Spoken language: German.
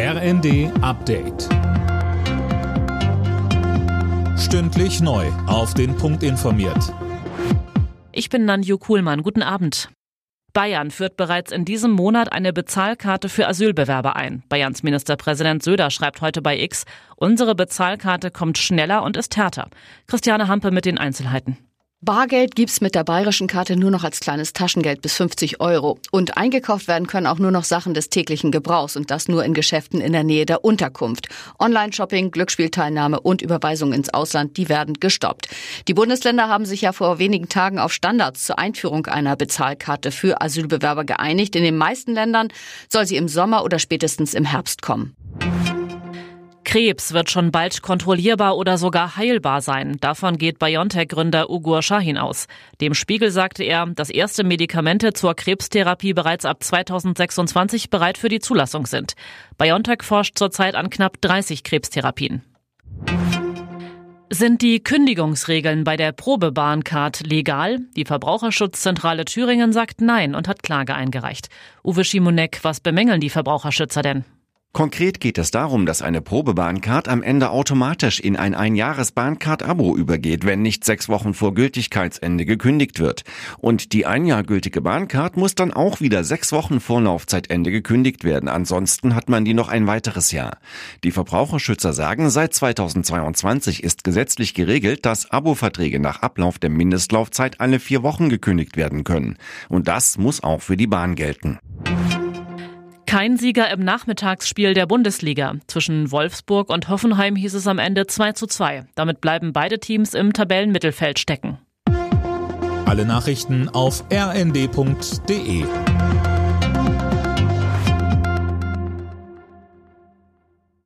RND Update. Stündlich neu. Auf den Punkt informiert. Ich bin Nanju Kuhlmann. Guten Abend. Bayern führt bereits in diesem Monat eine Bezahlkarte für Asylbewerber ein. Bayerns Ministerpräsident Söder schreibt heute bei X, unsere Bezahlkarte kommt schneller und ist härter. Christiane Hampe mit den Einzelheiten. Bargeld gibt's mit der bayerischen Karte nur noch als kleines Taschengeld bis 50 Euro. Und eingekauft werden können auch nur noch Sachen des täglichen Gebrauchs und das nur in Geschäften in der Nähe der Unterkunft. Online-Shopping, Glücksspielteilnahme und Überweisung ins Ausland, die werden gestoppt. Die Bundesländer haben sich ja vor wenigen Tagen auf Standards zur Einführung einer Bezahlkarte für Asylbewerber geeinigt. In den meisten Ländern soll sie im Sommer oder spätestens im Herbst kommen. Krebs wird schon bald kontrollierbar oder sogar heilbar sein. Davon geht BioNTech-Gründer Ugur Shahin aus. Dem Spiegel sagte er, dass erste Medikamente zur Krebstherapie bereits ab 2026 bereit für die Zulassung sind. BioNTech forscht zurzeit an knapp 30 Krebstherapien. Sind die Kündigungsregeln bei der Probebahncard legal? Die Verbraucherschutzzentrale Thüringen sagt Nein und hat Klage eingereicht. Uwe Schimonek, was bemängeln die Verbraucherschützer denn? Konkret geht es darum, dass eine Probebahncard am Ende automatisch in ein Einjahres-Bahncard-Abo übergeht, wenn nicht sechs Wochen vor Gültigkeitsende gekündigt wird. Und die ein Jahr gültige Bahncard muss dann auch wieder sechs Wochen vor Laufzeitende gekündigt werden. Ansonsten hat man die noch ein weiteres Jahr. Die Verbraucherschützer sagen, seit 2022 ist gesetzlich geregelt, dass Abo-Verträge nach Ablauf der Mindestlaufzeit alle vier Wochen gekündigt werden können. Und das muss auch für die Bahn gelten. Kein Sieger im Nachmittagsspiel der Bundesliga. Zwischen Wolfsburg und Hoffenheim hieß es am Ende 2 zu 2. Damit bleiben beide Teams im Tabellenmittelfeld stecken. Alle Nachrichten auf rnd.de